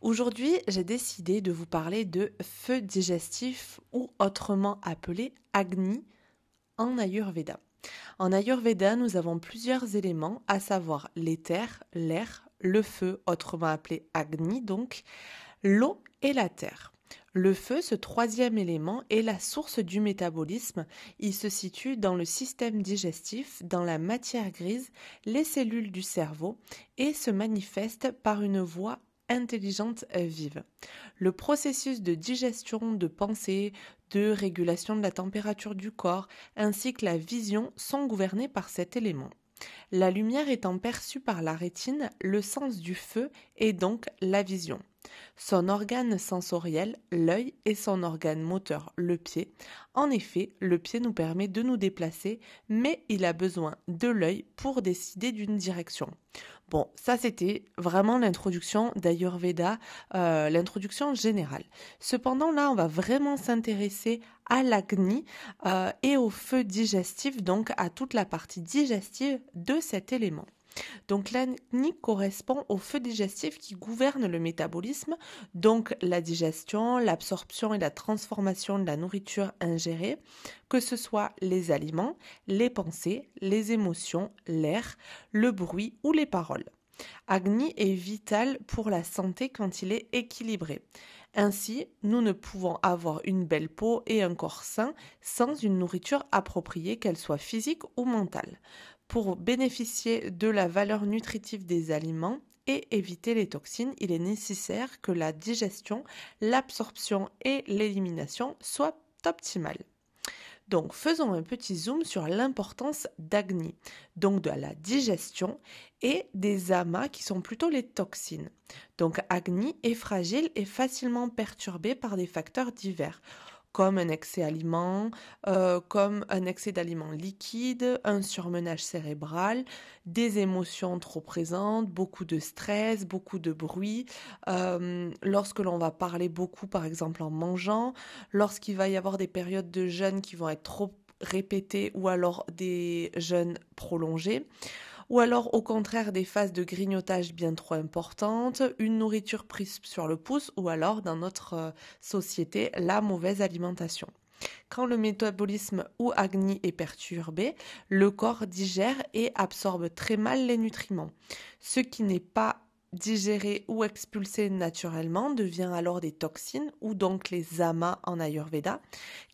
Aujourd'hui, j'ai décidé de vous parler de feu digestif ou autrement appelé Agni en Ayurveda. En Ayurveda, nous avons plusieurs éléments, à savoir l'éther, l'air, le feu, autrement appelé Agni donc, l'eau et la terre. Le feu, ce troisième élément, est la source du métabolisme. Il se situe dans le système digestif, dans la matière grise, les cellules du cerveau, et se manifeste par une voie intelligente vive. Le processus de digestion, de pensée, de régulation de la température du corps, ainsi que la vision sont gouvernés par cet élément. La lumière étant perçue par la rétine, le sens du feu est donc la vision. Son organe sensoriel, l'œil, et son organe moteur, le pied. En effet, le pied nous permet de nous déplacer, mais il a besoin de l'œil pour décider d'une direction. Bon, ça c'était vraiment l'introduction d'Ayurveda, euh, l'introduction générale. Cependant, là, on va vraiment s'intéresser à l'agni euh, et au feu digestif, donc à toute la partie digestive de cet élément. Donc l'agni correspond au feu digestif qui gouverne le métabolisme, donc la digestion, l'absorption et la transformation de la nourriture ingérée, que ce soit les aliments, les pensées, les émotions, l'air, le bruit ou les paroles. Agni est vital pour la santé quand il est équilibré. Ainsi, nous ne pouvons avoir une belle peau et un corps sain sans une nourriture appropriée, qu'elle soit physique ou mentale pour bénéficier de la valeur nutritive des aliments et éviter les toxines, il est nécessaire que la digestion, l'absorption et l'élimination soient optimales. Donc faisons un petit zoom sur l'importance d'Agni, donc de la digestion et des amas qui sont plutôt les toxines. Donc Agni est fragile et facilement perturbé par des facteurs divers comme un excès aliment, euh, comme un excès d'aliments liquides, un surmenage cérébral, des émotions trop présentes, beaucoup de stress, beaucoup de bruit, euh, lorsque l'on va parler beaucoup par exemple en mangeant, lorsqu'il va y avoir des périodes de jeûne qui vont être trop répétées ou alors des jeûnes prolongés ou alors au contraire des phases de grignotage bien trop importantes, une nourriture prise sur le pouce, ou alors dans notre euh, société, la mauvaise alimentation. Quand le métabolisme ou agni est perturbé, le corps digère et absorbe très mal les nutriments, ce qui n'est pas digéré ou expulsé naturellement devient alors des toxines ou donc les amas en Ayurveda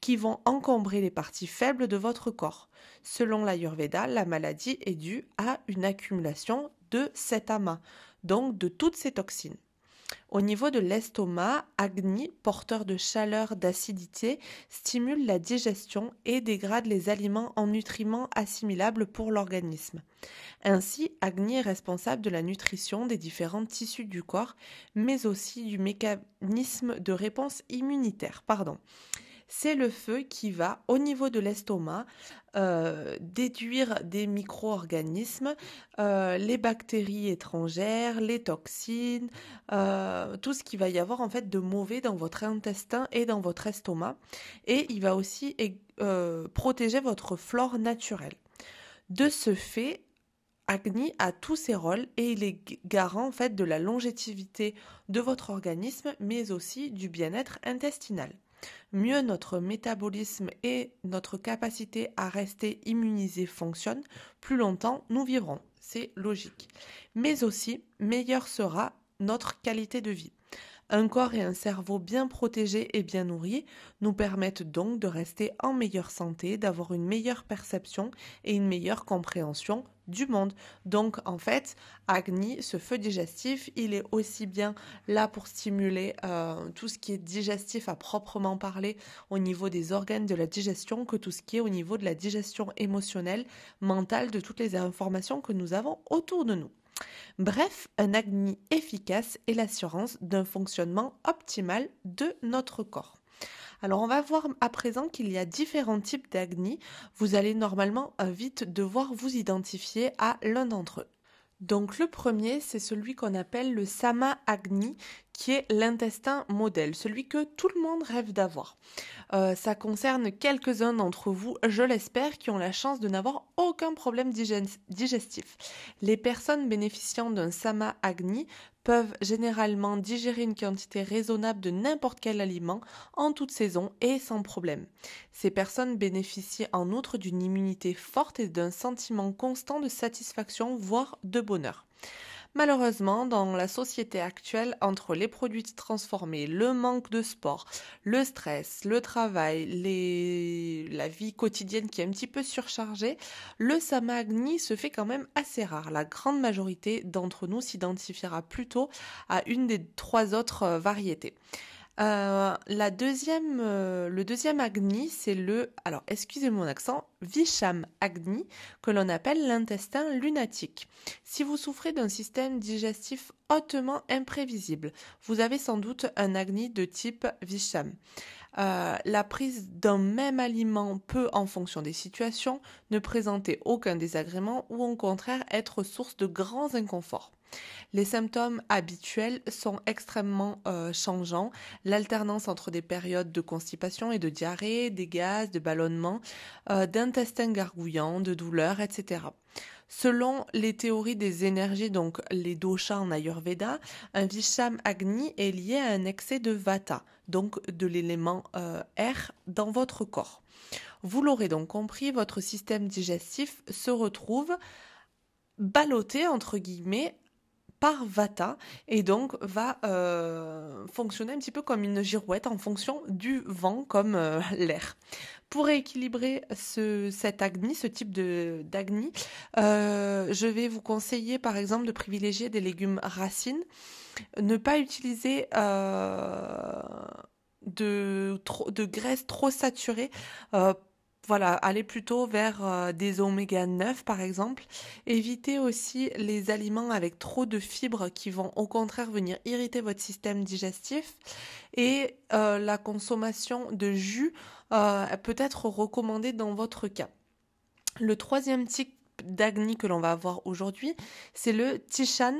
qui vont encombrer les parties faibles de votre corps. Selon l'Ayurveda, la maladie est due à une accumulation de cet amas, donc de toutes ces toxines. Au niveau de l'estomac, Agni, porteur de chaleur, d'acidité, stimule la digestion et dégrade les aliments en nutriments assimilables pour l'organisme. Ainsi, Agni est responsable de la nutrition des différents tissus du corps, mais aussi du mécanisme de réponse immunitaire. Pardon c'est le feu qui va, au niveau de l'estomac, euh, déduire des micro-organismes, euh, les bactéries étrangères, les toxines, euh, tout ce qui va y avoir en fait de mauvais dans votre intestin et dans votre estomac. Et il va aussi protéger votre flore naturelle. De ce fait, Agni a tous ses rôles et il est garant en fait de la longévité de votre organisme mais aussi du bien-être intestinal mieux notre métabolisme et notre capacité à rester immunisé fonctionnent, plus longtemps nous vivrons. C'est logique. Mais aussi, meilleure sera notre qualité de vie. Un corps et un cerveau bien protégés et bien nourris nous permettent donc de rester en meilleure santé, d'avoir une meilleure perception et une meilleure compréhension du monde. Donc en fait, Agni, ce feu digestif, il est aussi bien là pour stimuler euh, tout ce qui est digestif à proprement parler au niveau des organes de la digestion que tout ce qui est au niveau de la digestion émotionnelle, mentale, de toutes les informations que nous avons autour de nous. Bref, un Agni efficace est l'assurance d'un fonctionnement optimal de notre corps. Alors on va voir à présent qu'il y a différents types d'Agni. Vous allez normalement euh, vite devoir vous identifier à l'un d'entre eux. Donc le premier, c'est celui qu'on appelle le Sama Agni, qui est l'intestin modèle, celui que tout le monde rêve d'avoir. Euh, ça concerne quelques-uns d'entre vous, je l'espère, qui ont la chance de n'avoir aucun problème digestif. Les personnes bénéficiant d'un Sama Agni peuvent généralement digérer une quantité raisonnable de n'importe quel aliment en toute saison et sans problème. Ces personnes bénéficient en outre d'une immunité forte et d'un sentiment constant de satisfaction, voire de bonheur. Malheureusement, dans la société actuelle, entre les produits transformés, le manque de sport, le stress, le travail, la vie quotidienne qui est un petit peu surchargée, le samagni se fait quand même assez rare. La grande majorité d'entre nous s'identifiera plutôt à une des trois autres euh, variétés. Euh, la deuxième, euh, le deuxième Agni, c'est le, alors excusez mon accent, Visham Agni, que l'on appelle l'intestin lunatique. Si vous souffrez d'un système digestif hautement imprévisible, vous avez sans doute un Agni de type Visham. Euh, la prise d'un même aliment peut, en fonction des situations, ne présenter aucun désagrément ou au contraire être source de grands inconforts. Les symptômes habituels sont extrêmement euh, changeants. L'alternance entre des périodes de constipation et de diarrhée, des gaz, de ballonnement, euh, d'intestin gargouillant, de douleurs, etc. Selon les théories des énergies, donc les doshas en Ayurveda, un Visham Agni est lié à un excès de Vata, donc de l'élément euh, air dans votre corps. Vous l'aurez donc compris, votre système digestif se retrouve ballotté entre guillemets par Vata et donc va euh, fonctionner un petit peu comme une girouette en fonction du vent comme euh, l'air. Pour équilibrer ce, cet agni, ce type de d'agni, euh, je vais vous conseiller par exemple de privilégier des légumes racines, ne pas utiliser de, trop, de graisse trop saturée voilà, aller plutôt vers euh, des oméga 9 par exemple. Évitez aussi les aliments avec trop de fibres qui vont au contraire venir irriter votre système digestif. Et euh, la consommation de jus euh, peut être recommandée dans votre cas. Le troisième type d'agni que l'on va avoir aujourd'hui, c'est le tishan.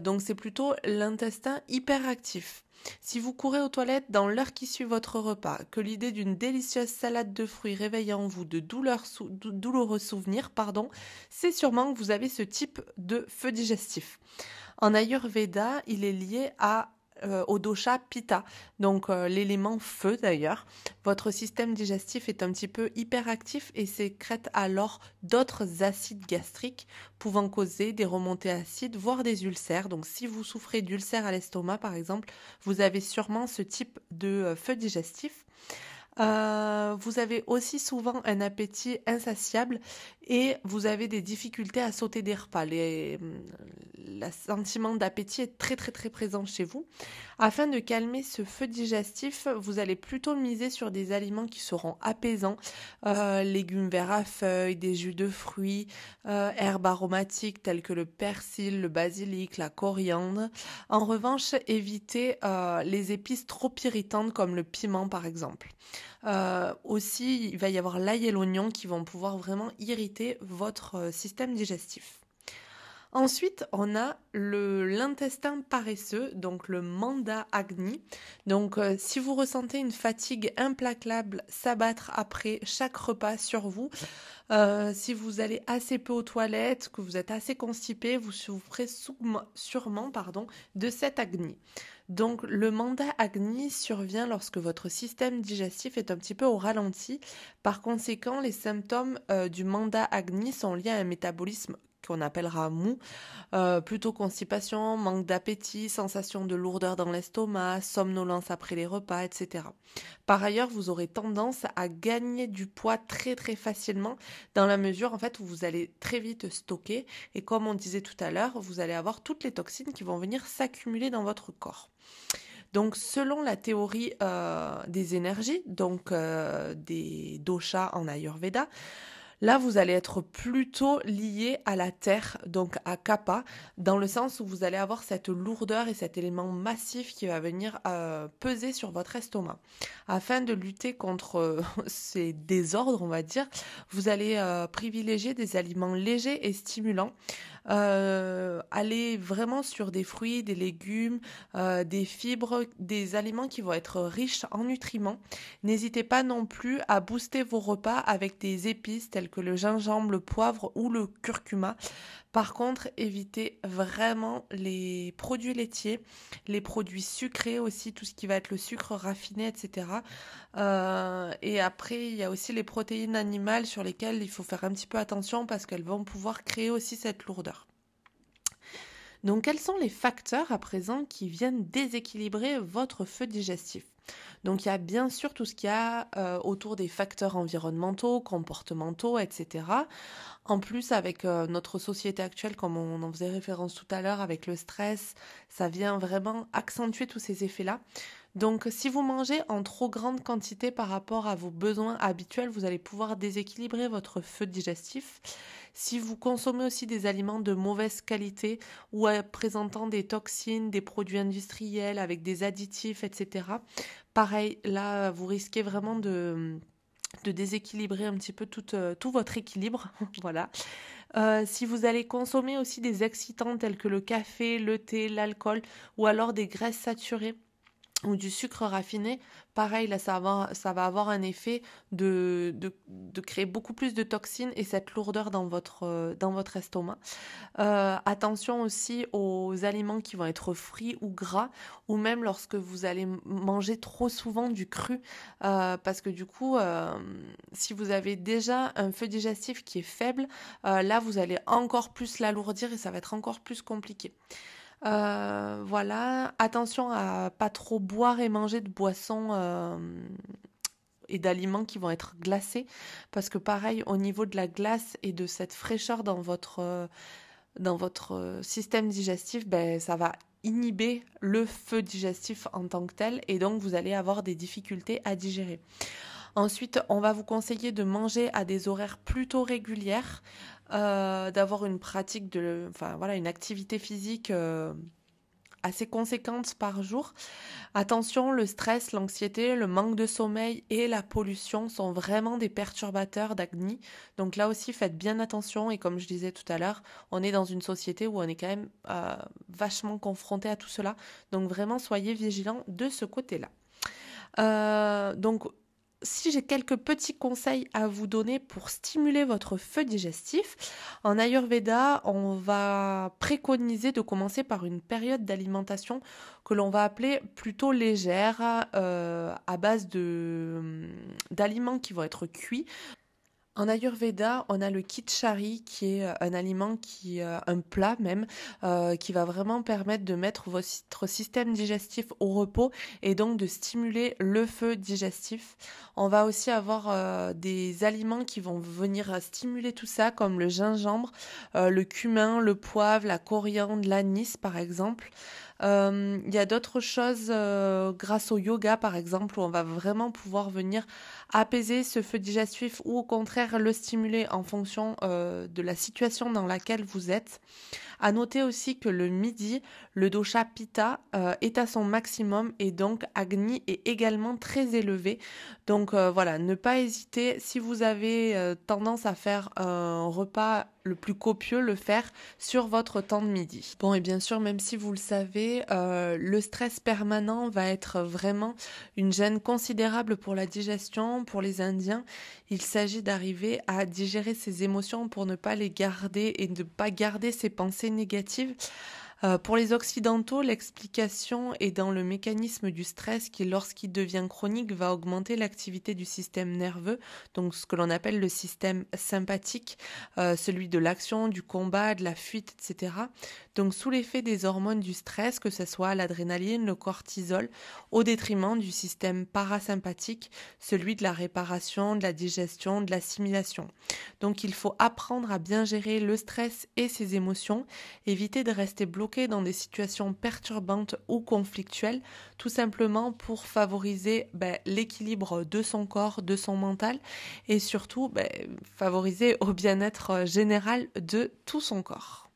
donc c'est plutôt l'intestin hyperactif. Si vous courez aux toilettes dans l'heure qui suit votre repas, que l'idée d'une délicieuse salade de fruits réveille en vous de douloureux souvenirs, pardon, c'est sûrement que vous avez ce type de feu digestif. En Ayurveda, il est lié à euh, au dosha pitta, donc euh, l'élément feu d'ailleurs. Votre système digestif est un petit peu hyperactif et sécrète alors d'autres acides gastriques pouvant causer des remontées acides, voire des ulcères. Donc si vous souffrez d'ulcères à l'estomac par exemple, vous avez sûrement ce type de euh, feu digestif. Euh, vous avez aussi souvent un appétit insatiable et vous avez des difficultés à sauter des repas. Les, le sentiment d'appétit est très très très présent chez vous. Afin de calmer ce feu digestif, vous allez plutôt miser sur des aliments qui seront apaisants, euh, légumes verts à feuilles, des jus de fruits, euh, herbes aromatiques telles que le persil, le basilic, la coriandre. En revanche, évitez les épices trop irritantes comme le piment par exemple. Euh, aussi, il va y avoir l'ail et l'oignon qui vont pouvoir vraiment irriter votre euh, système digestif. Ensuite, on a l'intestin paresseux, donc le manda agni. Donc, euh, si vous ressentez une fatigue implacable s'abattre après chaque repas sur vous, si vous allez assez peu aux toilettes, que vous êtes assez constipé, vous souffrez sûrement pardon, de cet agni. Donc le mandat Agni survient lorsque votre système digestif est un petit peu au ralenti. Par conséquent, les symptômes euh, du mandat Agni sont liés à un métabolisme qu'on appellera mou, euh, plutôt constipation, manque d'appétit, sensation de lourdeur dans l'estomac, somnolence après les repas, etc. Par ailleurs, vous aurez tendance à gagner du poids très très facilement dans la mesure en fait où vous allez très vite stocker et comme on disait tout à l'heure, vous allez avoir toutes les toxines qui vont venir s'accumuler dans votre corps. Donc, selon la théorie euh, des énergies, donc euh, des doshas en Ayurveda, Là, vous allez être plutôt lié à la terre, donc à kappa, dans le sens où vous allez avoir cette lourdeur et cet élément massif qui va venir euh, peser sur votre estomac. Afin de lutter contre ces désordres, on va dire, vous allez privilégier des aliments légers et stimulants euh, aller vraiment sur des fruits, des légumes, euh, des fibres, des aliments qui vont être riches en nutriments. N'hésitez pas non plus à booster vos repas avec des épices telles que le gingembre, le poivre ou le curcuma Par contre, évitez vraiment les produits laitiers, les produits sucrés aussi, tout ce qui va être le sucre raffiné, etc. Euh, et après, il y a aussi les protéines animales sur lesquelles il faut faire un petit peu attention parce qu'elles vont pouvoir créer aussi cette lourdeur. Donc quels sont les facteurs à présent qui viennent déséquilibrer votre feu digestif? Donc il y a bien sûr tout ce qu'il y a euh, autour des facteurs environnementaux, comportementaux, etc. En plus, avec euh, notre société actuelle, comme on en faisait référence tout à l'heure, avec le stress, ça vient vraiment accentuer tous ces effets-là. Donc si vous mangez en trop grande quantité par rapport à vos besoins habituels, vous allez pouvoir déséquilibrer votre feu digestif. Si vous consommez aussi des aliments de mauvaise qualité ou présentant des toxines, des produits industriels avec des additifs, etc., pareil, là, vous risquez vraiment de, déséquilibrer un petit peu tout, euh, votre équilibre. voilà. Euh, si vous allez consommer aussi des excitants tels que le café, le thé, l'alcool ou alors des graisses saturées, ou du sucre raffiné, pareil, là, ça va, ça va avoir un effet de, de, créer beaucoup plus de toxines et cette lourdeur dans votre, euh, dans votre estomac. Euh, attention aussi aux aliments qui vont être frits ou gras, ou même lorsque vous allez manger trop souvent du cru, euh, parce que du coup, si vous avez déjà un feu digestif qui est faible, là, vous allez encore plus l'alourdir et ça va être encore plus compliqué. Euh, voilà, attention à pas trop boire et manger de boissons euh, et d'aliments qui vont être glacés, parce que pareil, au niveau de la glace et de cette fraîcheur dans votre, euh, dans votre système digestif, ben, ça va inhiber le feu digestif en tant que tel, et donc vous allez avoir des difficultés à digérer. Ensuite, on va vous conseiller de manger à des horaires plutôt régulières, euh, d'avoir une pratique de, enfin voilà, une activité physique euh, assez conséquente par jour. Attention, le stress, l'anxiété, le manque de sommeil et la pollution sont vraiment des perturbateurs d'acné. Donc là aussi, faites bien attention. Et comme je disais tout à l'heure, on est dans une société où on est quand même euh, vachement confronté à tout cela. Donc vraiment, soyez vigilants de ce côté-là. donc si j'ai quelques petits conseils à vous donner pour stimuler votre feu digestif, en Ayurveda, on va préconiser de commencer par une période d'alimentation que l'on va appeler plutôt légère, euh, à base de d'aliments qui vont être cuits. En Ayurveda, on a le kitchari qui est euh, un aliment qui, euh, un plat même, euh, qui va vraiment permettre de mettre votre système digestif au repos et donc de stimuler le feu digestif. On va aussi avoir des aliments qui vont venir stimuler tout ça, comme le gingembre, le cumin, le poivre, la coriandre, l'anis par exemple. Il y a d'autres choses grâce au yoga par exemple où on va vraiment pouvoir venir apaiser ce feu digestif ou au contraire le stimuler en fonction euh, de la situation dans laquelle vous êtes. À noter aussi que le midi, le dosha pitta euh, est à son maximum et donc Agni est également très élevé. Donc euh, voilà, ne pas hésiter si vous avez tendance à faire un repas le plus copieux, le faire sur votre temps de midi. Bon et bien sûr, même si vous le savez, le stress permanent va être vraiment une gêne considérable pour la digestion pour les Indiens, il s'agit d'arriver à digérer ses émotions pour ne pas les garder et ne pas garder ses pensées négatives. Euh, pour les Occidentaux, l'explication est dans le mécanisme du stress qui, lorsqu'il devient chronique, va augmenter l'activité du système nerveux, donc ce que l'on appelle le système sympathique, euh, celui de l'action, du combat, de la fuite, etc. Donc sous l'effet des hormones du stress, que ce soit l'adrénaline, le cortisol, au détriment du système parasympathique, celui de la réparation, de la digestion, de l'assimilation. Donc il faut apprendre à bien gérer le stress et ses émotions, éviter de rester bloqué dans des situations perturbantes ou conflictuelles, tout simplement pour favoriser ben, l'équilibre de son corps, de son mental et surtout ben, favoriser au bien-être général de tout son corps.